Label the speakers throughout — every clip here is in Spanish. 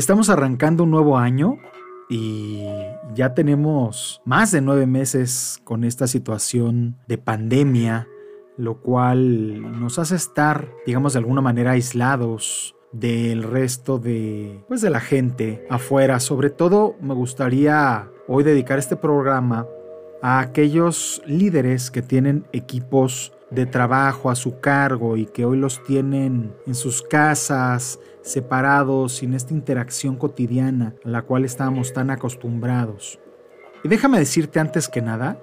Speaker 1: Estamos arrancando un nuevo año y ya tenemos más de nueve meses con esta situación de pandemia, lo cual nos hace estar, digamos, de alguna manera aislados del resto de, pues, de la gente afuera. Sobre todo me gustaría hoy dedicar este programa a aquellos líderes que tienen equipos de trabajo a su cargo y que hoy los tienen en sus casas, separados, sin esta interacción cotidiana a la cual estábamos tan acostumbrados. Y déjame decirte antes que nada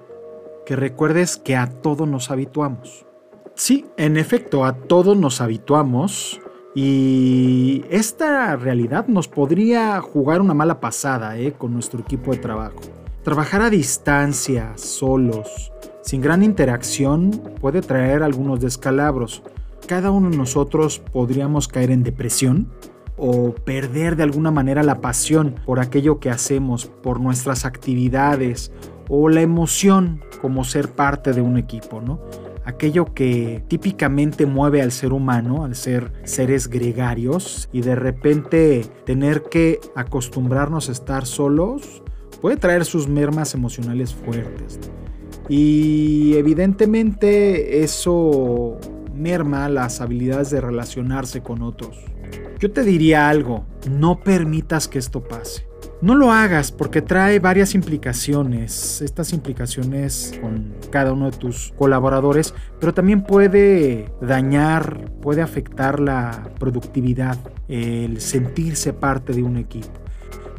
Speaker 1: que recuerdes que a todo nos habituamos. Sí, en efecto, a todo nos habituamos y esta realidad nos podría jugar una mala pasada ¿eh? con nuestro equipo de trabajo. Trabajar a distancia, solos, sin gran interacción, puede traer algunos descalabros. Cada uno de nosotros podríamos caer en depresión o perder de alguna manera la pasión por aquello que hacemos, por nuestras actividades o la emoción como ser parte de un equipo, ¿no? Aquello que típicamente mueve al ser humano, al ser seres gregarios, y de repente tener que acostumbrarnos a estar solos puede traer sus mermas emocionales fuertes. Y evidentemente eso merma las habilidades de relacionarse con otros. Yo te diría algo, no permitas que esto pase. No lo hagas porque trae varias implicaciones, estas implicaciones con cada uno de tus colaboradores, pero también puede dañar, puede afectar la productividad, el sentirse parte de un equipo.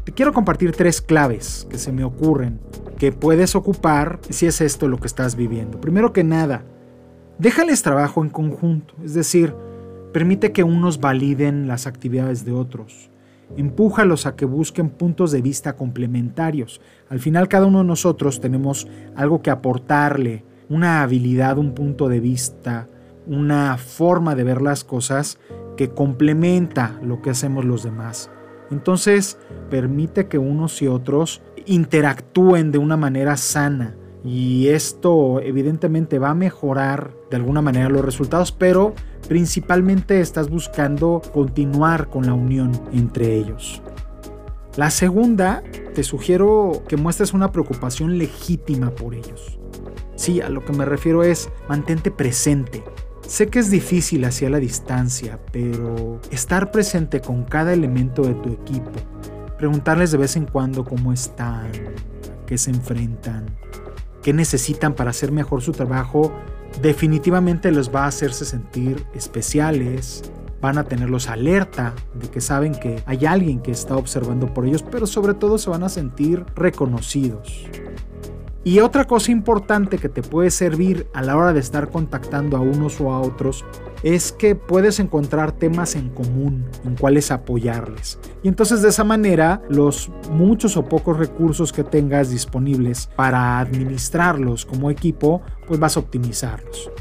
Speaker 1: Te quiero compartir tres claves que se me ocurren que puedes ocupar si es esto lo que estás viviendo. Primero que nada, déjales trabajo en conjunto, es decir, permite que unos validen las actividades de otros. Empújalos a que busquen puntos de vista complementarios. Al final cada uno de nosotros tenemos algo que aportarle, una habilidad, un punto de vista, una forma de ver las cosas que complementa lo que hacemos los demás. Entonces, permite que unos y otros interactúen de una manera sana. Y esto evidentemente va a mejorar de alguna manera los resultados, pero principalmente estás buscando continuar con la unión entre ellos. La segunda, te sugiero que muestres una preocupación legítima por ellos. Sí, a lo que me refiero es mantente presente, Sé que es difícil hacia la distancia, pero estar presente con cada elemento de tu equipo, preguntarles de vez en cuando cómo están, qué se enfrentan, qué necesitan para hacer mejor su trabajo, definitivamente les va a hacerse sentir especiales, van a tenerlos alerta de que saben que hay alguien que está observando por ellos, pero sobre todo se van a sentir reconocidos. Y otra cosa importante que te puede servir a la hora de estar contactando a unos o a otros es que puedes encontrar temas en común en cuales apoyarles. Y entonces de esa manera los muchos o pocos recursos que tengas disponibles para administrarlos como equipo, pues vas a optimizarlos.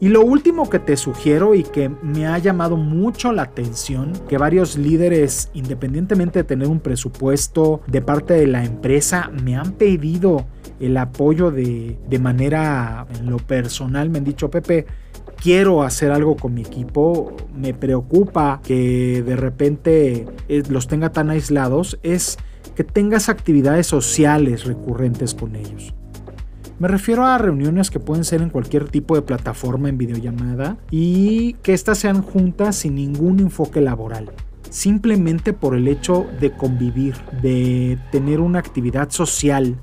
Speaker 1: Y lo último que te sugiero y que me ha llamado mucho la atención, que varios líderes, independientemente de tener un presupuesto de parte de la empresa, me han pedido el apoyo de, de manera, en lo personal, me han dicho, Pepe, quiero hacer algo con mi equipo, me preocupa que de repente eh, los tenga tan aislados, es que tengas actividades sociales recurrentes con ellos. Me refiero a reuniones que pueden ser en cualquier tipo de plataforma en videollamada y que éstas sean juntas sin ningún enfoque laboral. Simplemente por el hecho de convivir, de tener una actividad social.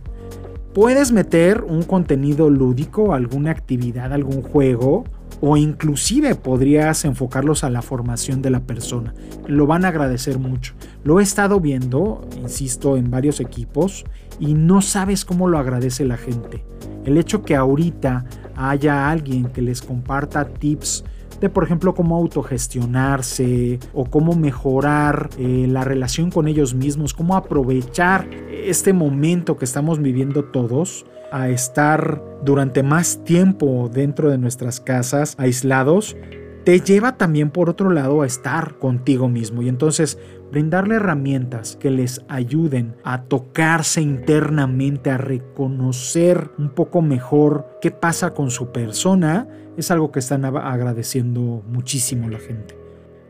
Speaker 1: Puedes meter un contenido lúdico, alguna actividad, algún juego, o inclusive podrías enfocarlos a la formación de la persona. Lo van a agradecer mucho. Lo he estado viendo, insisto, en varios equipos y no sabes cómo lo agradece la gente. El hecho que ahorita haya alguien que les comparta tips de por ejemplo cómo autogestionarse o cómo mejorar eh, la relación con ellos mismos, cómo aprovechar este momento que estamos viviendo todos a estar durante más tiempo dentro de nuestras casas aislados, te lleva también por otro lado a estar contigo mismo y entonces brindarle herramientas que les ayuden a tocarse internamente, a reconocer un poco mejor qué pasa con su persona, es algo que están agradeciendo muchísimo la gente.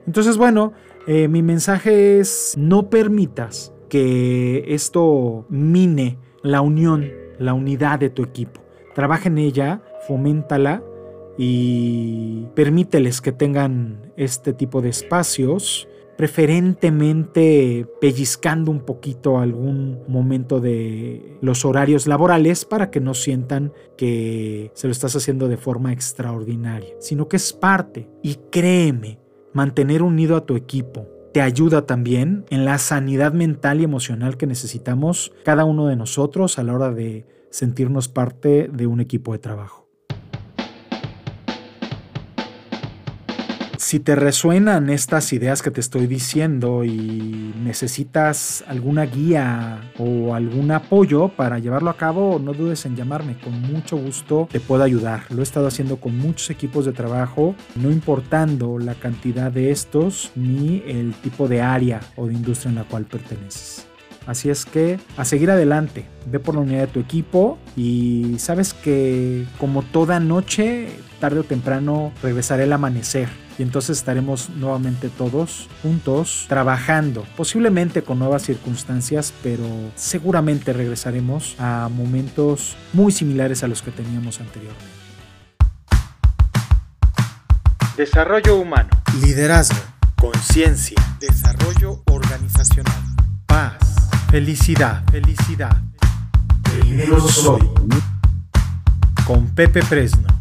Speaker 1: Entonces, bueno, Eh, mi mensaje es no permitas que esto mine la unión, la unidad de tu equipo. Trabaja en ella, foméntala y permíteles que tengan este tipo de espacios preferentemente pellizcando un poquito algún momento de los horarios laborales para que no sientan que se lo estás haciendo de forma extraordinaria, sino que es parte. Y créeme, mantener unido a tu equipo te ayuda también en la sanidad mental y emocional que necesitamos cada uno de nosotros a la hora de sentirnos parte de un equipo de trabajo. Si te resuenan estas ideas que te estoy diciendo y necesitas alguna guía o algún apoyo para llevarlo a cabo, no dudes en llamarme. Con mucho gusto te puedo ayudar. Lo he estado haciendo con muchos equipos de trabajo, no importando la cantidad de estos ni el tipo de área o de industria en la cual perteneces. Así es que a seguir adelante, ve por la unidad de tu equipo y sabes que como toda noche, tarde o temprano regresará el amanecer y entonces estaremos nuevamente todos juntos trabajando, posiblemente con nuevas circunstancias, pero seguramente regresaremos a momentos muy similares a los que teníamos anteriormente.
Speaker 2: Desarrollo humano.
Speaker 1: Liderazgo.
Speaker 2: Conciencia.
Speaker 1: Desarrollo organizacional. Paz. Felicidad. Felicidad.
Speaker 2: Primero soy.
Speaker 1: Con Pepe Fresno.